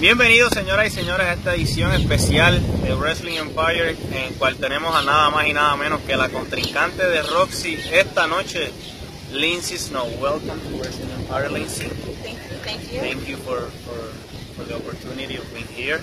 Bienvenidos señoras y señores a esta edición especial de Wrestling Empire en cual tenemos a nada más y nada menos que la contrincante de Roxy esta noche, Lindsay Snow. Welcome to Wrestling Empire, Lindsay. Thank, thank you. Thank you for, for, for the opportunity of being here.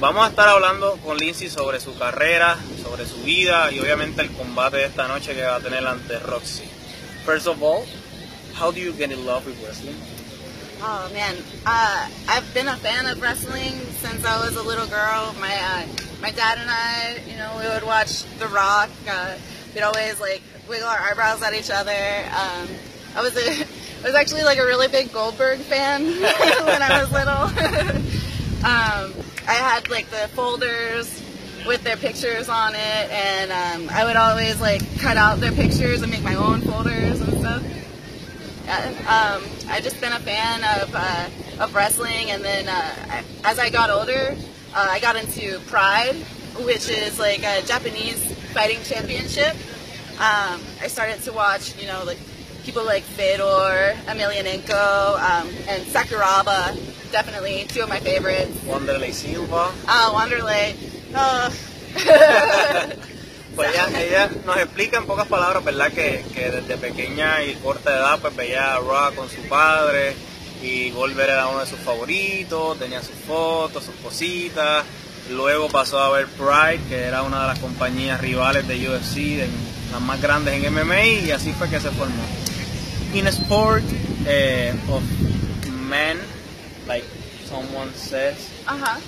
Vamos a estar hablando con Lindsay sobre su carrera, sobre su vida y obviamente el combate de esta noche que va a tener ante Roxy. First of all, how do you get in love with wrestling? Oh man, uh, I've been a fan of wrestling since I was a little girl. My uh, my dad and I, you know, we would watch The Rock. Uh, we'd always like wiggle our eyebrows at each other. Um, I was a I was actually like a really big Goldberg fan when I was little. um, I had like the folders with their pictures on it, and um, I would always like cut out their pictures and make my own folders and stuff. Yeah, um, I've just been a fan of uh, of wrestling, and then uh, I, as I got older, uh, I got into Pride, which is like a Japanese fighting championship. Um, I started to watch, you know, like people like Fedor, Emelianenko, um, and Sakuraba. Definitely two of my favorites. Wanderlei Silva. Uh, Wanderlei. Uh, Pues ella, ella nos explica en pocas palabras, ¿verdad? Que, que desde pequeña y corta edad pues veía a con su padre y Goldberg era uno de sus favoritos, tenía sus fotos, sus cositas. Luego pasó a ver Pride, que era una de las compañías rivales de UFC, de las más grandes en MMA, y así fue que se formó. In a sport eh, of men, like someone says, uh-huh.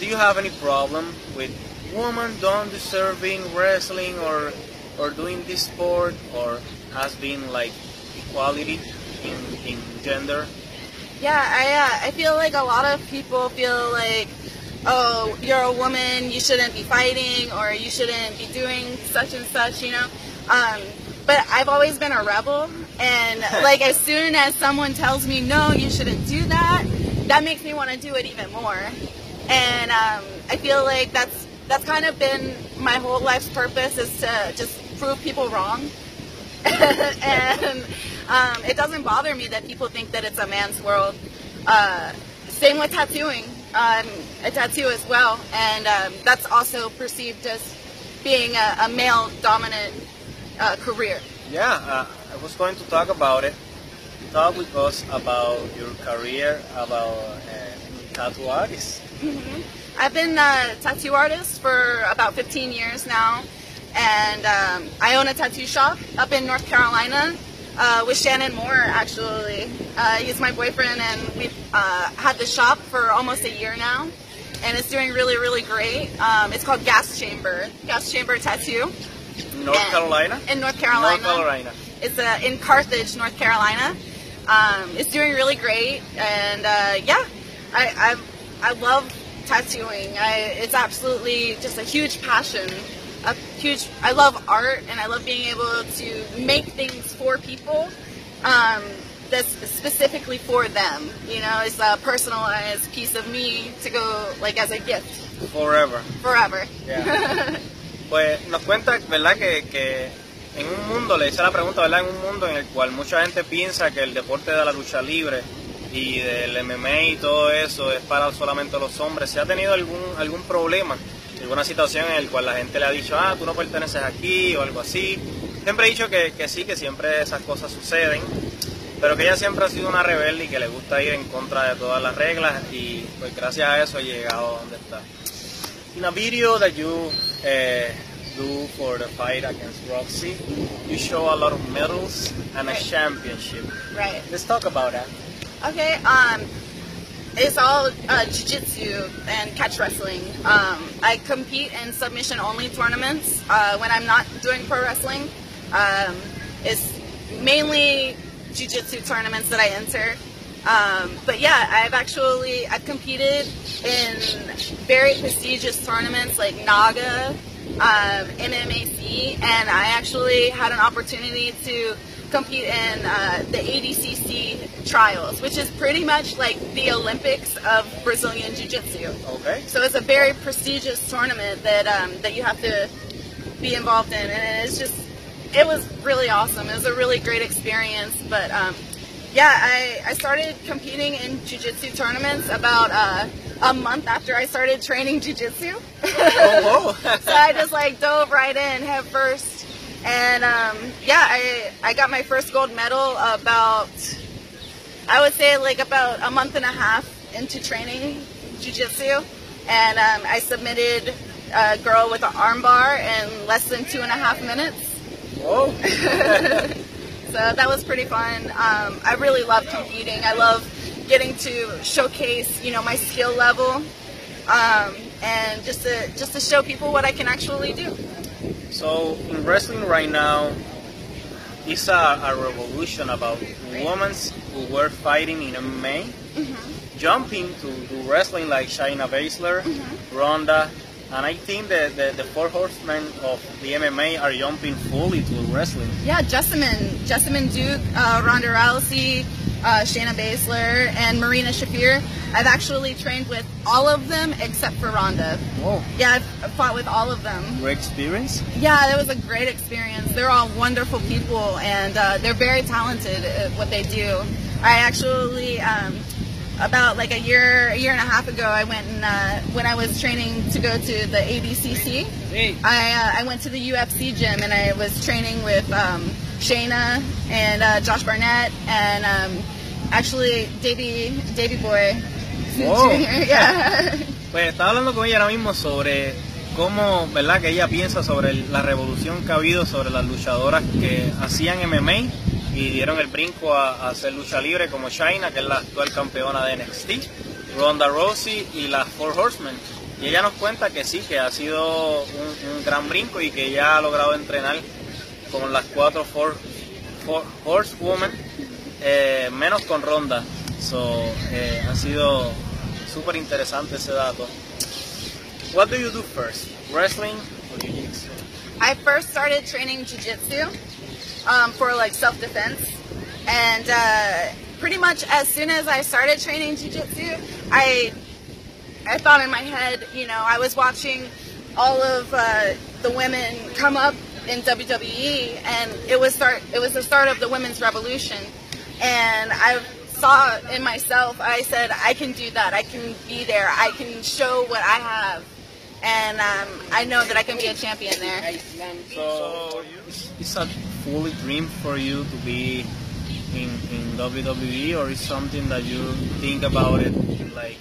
do you have any problem with women don't deserve being wrestling or or doing this sport or has been like equality in, in gender Yeah, I uh, I feel like a lot of people feel like, oh, you're a woman, you shouldn't be fighting, or you shouldn't be doing such and such, you know. Um, but I've always been a rebel, and like as soon as someone tells me no, you shouldn't do that, that makes me want to do it even more. And um, I feel like that's that's kind of been my whole life's purpose is to just prove people wrong. and um, it doesn't bother me that people think that it's a man's world. Uh, same with tattooing. Um, a tattoo as well, and um, that's also perceived as being a, a male dominant uh, career. yeah uh, i was going to talk about it talk with us about your career about uh, tattoo artist I've been a tattoo artist for about 15 years now, and um, I own a tattoo shop up in North Carolina uh, with Shannon Moore, actually. Uh, he's my boyfriend, and we've uh, had the shop for almost a year now, and it's doing really, really great. Um, it's called Gas Chamber, Gas Chamber Tattoo north And- carolina in North Carolina. north carolina It's uh, in Carthage, North Carolina. Um, it's doing really great, and uh, yeah, I, I I love tattooing. I, it's absolutely just a huge passion. A huge. I love art, and I love being able to make things for people. Um, that's specifically for them. You know, it's a personalized piece of me to go like as a gift forever forever. Yeah. Pues nos cuenta, ¿verdad? Que, que en un mundo, le hice la pregunta, ¿verdad? En un mundo en el cual mucha gente piensa que el deporte de la lucha libre y del MMA y todo eso es para solamente los hombres. ¿Se ha tenido algún, algún problema, alguna situación en la cual la gente le ha dicho, ah, tú no perteneces aquí o algo así? Siempre he dicho que, que sí, que siempre esas cosas suceden, pero que ella siempre ha sido una rebelde y que le gusta ir en contra de todas las reglas y pues gracias a eso ha llegado a donde está. In a video that you uh, do for the fight against Roxy, you show a lot of medals and a Right. championship. Right. Let's talk about that. Okay, um, it's all uh, jiu-jitsu and catch wrestling. Um, I compete in submission-only tournaments uh, when I'm not doing pro wrestling. Um, it's mainly jiu-jitsu tournaments that I enter. Um, but yeah, I've actually I've competed in very prestigious tournaments like Naga, um, MMAC, and I actually had an opportunity to compete in uh, the ADCC trials, which is pretty much like the Olympics of Brazilian Jiu-Jitsu. Okay. So it's a very prestigious tournament that um, that you have to be involved in, and it's just it was really awesome. It was a really great experience, but um, Yeah, I, I started competing in jiu-jitsu tournaments about uh, a month after I started training jiu-jitsu. Oh, whoa. so I just like dove right in head first. And um, yeah, I, I got my first gold medal about, I would say like about a month and a half into training jiu-jitsu. And um, I submitted a girl with an armbar in less than two and a half minutes. Whoa. So that was pretty fun. Um, I really love competing. I love getting to showcase, you know, my skill level, um, and just to just to show people what I can actually do. So in wrestling right now, it's a, a revolution about women who were fighting in MMA, jumping to, to wrestling like Shayna Baszler, Ronda, and I think that the, the four horsemen of the MMA are jumping fully to wrestling. Yeah, Jessamyn, Jessamyn Duke, uh, Ronda Rousey, uh, Shayna Baszler, and Marina Shafir. I've actually trained with all of them except for Ronda. Whoa. Yeah, I've I've fought with all of them. Great experience. Yeah, that was a great experience. They're all wonderful people, and uh, they're very talented at what they do. I actually, um, about like a year, a year and a half ago, I went and uh, when I was training to go to the ADCC, Hey. I uh, I went to the UFC gym and I was training with um, Shayna and uh, Josh Barnett and um, actually Davey Davey Boy. Yeah. Pues estaba hablando con ella ahora mismo sobre cómo, ¿verdad? Que ella piensa sobre la revolución que ha habido sobre las luchadoras que hacían MMA y dieron el brinco a, a hacer lucha libre como China, que es la actual campeona de NXT, Ronda Rousey y las Four Horsemen. Y ella nos cuenta que sí, que ha sido un, un gran brinco y que ella ha logrado entrenar con las cuatro Four, four Horsewomen, eh, menos con Ronda. So, eh, ha sido súper interesante ese dato. What do you do first? Wrestling or jiu-jitsu? I first started training jujitsu um, for like self defense, and uh, pretty much as soon as I started training jujitsu, I I thought in my head, you know, I was watching all of uh, the women come up in WWE, and it was start it was the start of the women's revolution, and I saw in myself. I said, I can do that. I can be there. I can show what I have. And um, I know that I can be a champion there. So, it's a fully dream for you to be in, in WWE or is something that you think about it like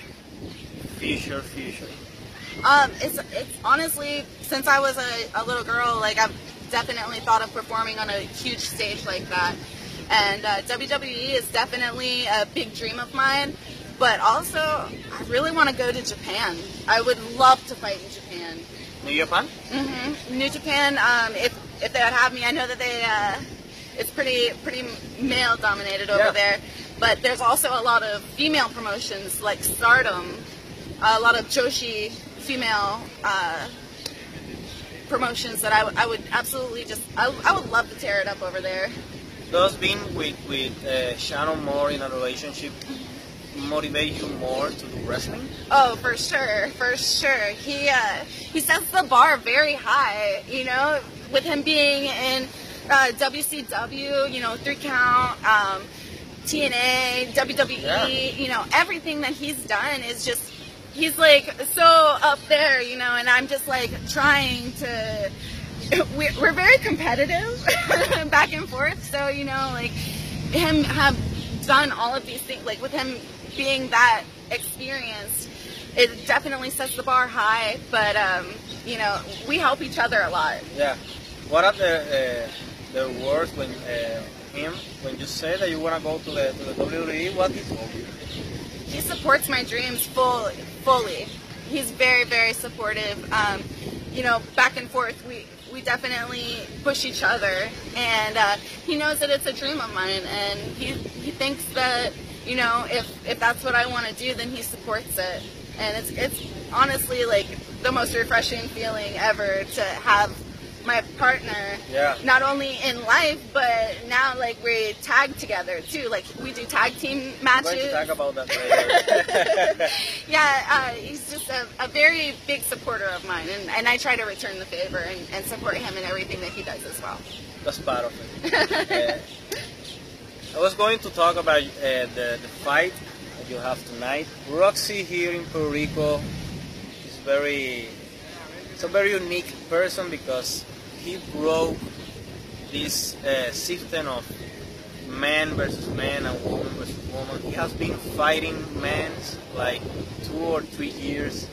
future, future? Um, it's it's honestly since I was a, a little girl, like I've definitely thought of performing on a huge stage like that, and uh, WWE is definitely a big dream of mine. But also, I really want to go to Japan. I would love to fight in Japan. New Japan? Mm-hmm. New Japan, um, if if they would have me, I know that they uh, it's pretty pretty male dominated over Yeah. there, but there's also a lot of female promotions like Stardom, a lot of Joshi female uh, promotions that I would absolutely just I, I would love to tear it up over there. Does being with, with uh, Shannon Moore in a relationship motivate you more to do wrestling? Oh, for sure, for sure. He uh, he sets the bar very high. You know, with him being in uh, WCW, you know, three count, um, TNA, WWE, Yeah. you know, everything that he's done is just he's like so up there, you know, and I'm just like trying to. We're, we're very competitive back and forth, so you know, like him have done all of these things, like with him being that experienced, it definitely sets the bar high. But um, you know, we help each other a lot. Yeah. What are the uh, the words when uh, him when you say that you wanna go to the to the WWE? What you? He supports my dreams full, fully. He's very, very supportive. Um, you know, back and forth, we we definitely push each other, and uh, he knows that it's a dream of mine, and he he thinks that you know if if that's what I want to do, then he supports it, and it's it's honestly like the most refreshing feeling ever to have my partner Yeah. not only in life but now like we tag together too like we do tag team matches talk about that later. yeah, uh, he's just a, a very big supporter of mine, and, and I try to return the favor and, and support him in everything that he does as well. That's part of it. Uh, I was going to talk about uh, the, the fight that you have tonight. Roxy here in Puerto Rico is very, it's a very unique person because he broke this uh, system of man versus man and woman versus woman. He has been fighting men like two or three years,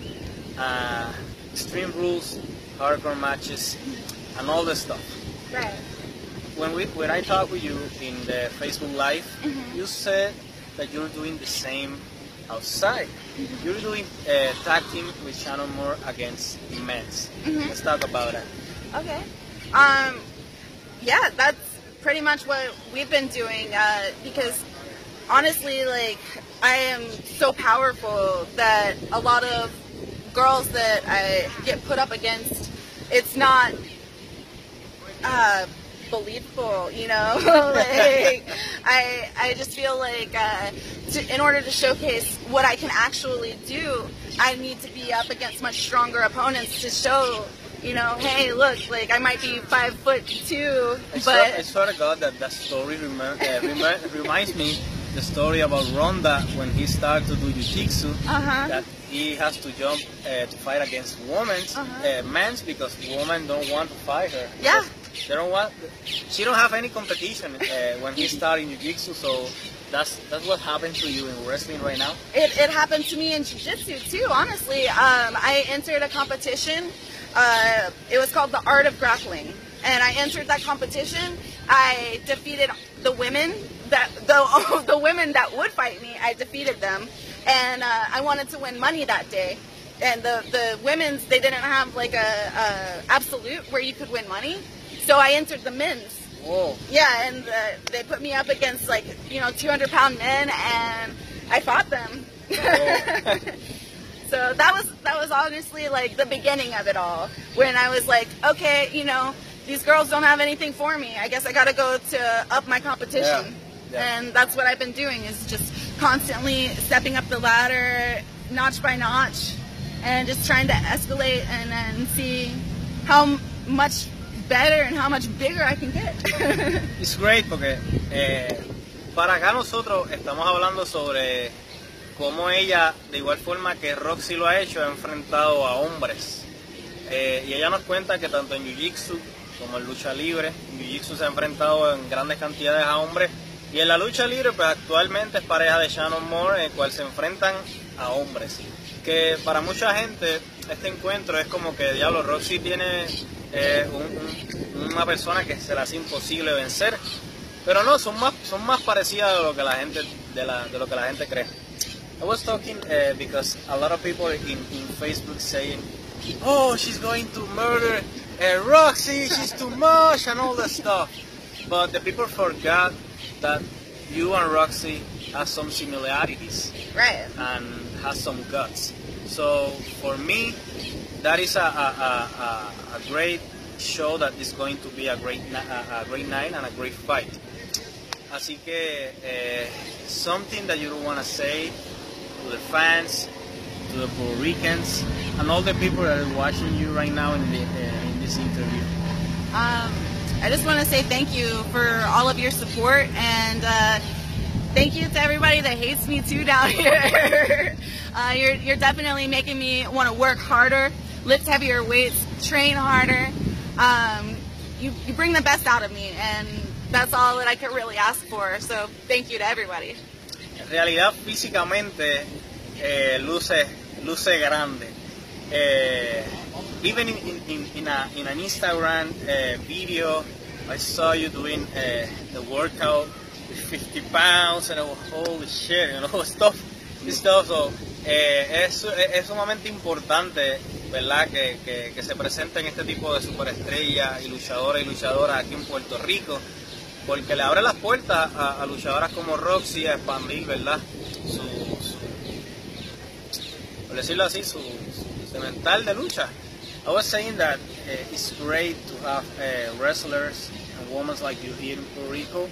uh, extreme rules, hardcore matches, and all this stuff. Right. When we when I talked with you in the Facebook Live, Mhm. you said that you're doing the same outside. You're doing uh, tag team with Shannon Moore against men's. Mhm. Let's talk about that. Okay. Um, yeah, that's pretty much what we've been doing. Uh, because honestly, like I am so powerful that a lot of girls that I get put up against, it's not uh, believable. You know, like I I just feel like uh, to, in order to showcase what I can actually do, I need to be up against much stronger opponents to show. You know, hey, look, like I might be five foot two, I swear, I but swear to God that that story remi- uh, remi- reminds me the story about Ronda when he started to do jiu-jitsu. Uh-huh. That he has to jump uh, to fight against women, Uh-huh. uh, men's because women don't want to fight her. Yeah. They don't want. She don't have any competition uh, when he started in jiu-jitsu. So that's that's what happened to you in wrestling right now. it, it happened to me in jiu-jitsu too honestly um, i entered a competition uh, it was called the art of grappling. And i entered that competition. I defeated the women that the, the women that would fight me. I defeated them. And uh, i wanted to win money that day. And the, the women's they didn't have like a, a absolute where you could win money. So i entered the men's. Whoa. yeah, and uh, they put me up against like you know 200 pound men, and I fought them. So that was that was honestly like the beginning of it all. When I was like, okay, you know, these girls don't have anything for me. I guess I got to go to up my competition, Yeah, yeah. and that's what I've been doing is just constantly stepping up the ladder, notch by notch, and just trying to escalate and then see how much better and how much bigger I can get. It's great porque eh, para acá nosotros estamos hablando sobre cómo ella, de igual forma que Roxy lo ha hecho, ha enfrentado a hombres. Eh, y ella nos cuenta que tanto en Jiu-Jitsu como en lucha libre, Jiu-Jitsu se ha enfrentado en grandes cantidades a hombres. Y en la lucha libre, pues actualmente es pareja de Shannon Moore, en cual se enfrentan a hombres. Que para mucha gente este encuentro es como que, diablo, Roxy tiene eh, un- un- una persona que se le hace imposible vencer. Pero no, son más, son más parecidas de lo que la gente, de, la, de lo que la gente cree. I was talking uh, because a lot of people in, in Facebook saying, "Oh, she's going to murder uh, Roxy. She's too much and all that stuff." But the people forgot that you and Roxy have some similarities right. and has some guts. So for me, that is a, a, a, a, great show that is going to be a great a, a great night and a great fight. Así que eh, something that you don't want to say to the fans, to the Puerto Ricans, and all the people that are watching you right now in, the, uh, in this interview. Um, I just want to say thank you for all of your support and uh, thank you to everybody that hates me too down here. uh, you're, you're definitely making me want to work harder, lift heavier weights, train harder. Um, you, you bring the best out of me and that's all that I could really ask for. So thank you to everybody. Realidad físicamente eh, luce, luce grande. Eh, even in, in, in, a, in an Instagram eh, video, I saw you doing eh, the workout with 50 pounds and I was, holy shit, you know, stuff, stuff. So, eh, es, es sumamente importante, ¿verdad? Que, que, que se presenten este tipo de superestrellas y luchadoras y luchadoras aquí en Puerto Rico porque le abre las puertas a, a luchadoras como Roxy a expandir, ¿verdad? Su, por decirlo así, su, cemental de lucha. I was saying that uh, it's great to have uh, wrestlers and women like you here in Puerto Rico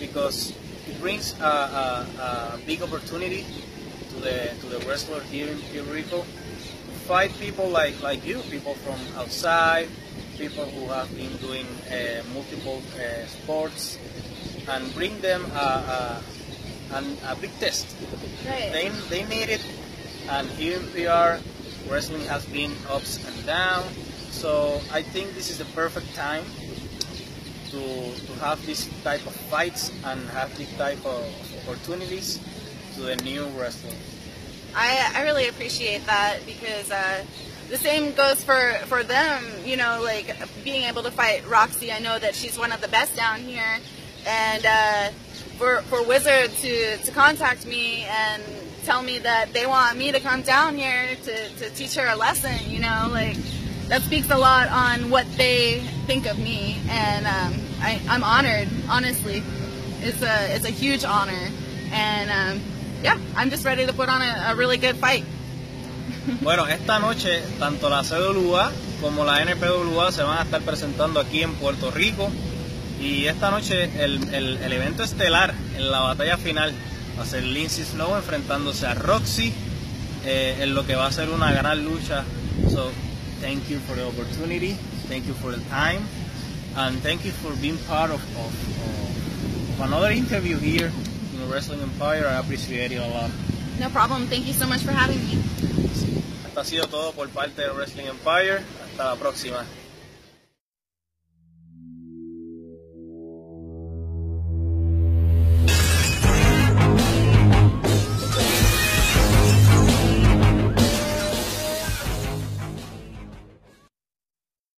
because it brings a, a, a big opportunity to the to the wrestlers here in Puerto Rico to fight people like, like you, people from outside, people who have been doing uh, multiple uh, sports, and bring them a, a, an, a big test. Right. They, they need it, and here we are. Wrestling has been ups and down, so I think this is the perfect time to, to have this type of fights and have this type of opportunities to the new wrestling. I, I really appreciate that because uh, the same goes for, for them, you know, like being able to fight Roxy. I know that she's one of the best down here. And uh, for, for Wizard to, to contact me and tell me that they want me to come down here to, to teach her a lesson, you know, like that speaks a lot on what they think of me. And um, I, I'm honored, honestly. It's a, it's a huge honor. And um, yeah, I'm just ready to put on a, a really good fight. Bueno, esta noche tanto la CWA como la NPWA se van a estar presentando aquí en Puerto Rico y esta noche el, el, evento estelar en la batalla final va a ser Lindsay Snow enfrentándose a Roxy eh, en lo que va a ser una gran lucha. So, thank you for the opportunity, thank you for the time, and thank you for being part of another interview here in Wrestling Empire. I appreciate it a lot. No problem. Thank you so much for having me. Esto ha sido todo por parte de Wrestling Empire. Hasta la próxima.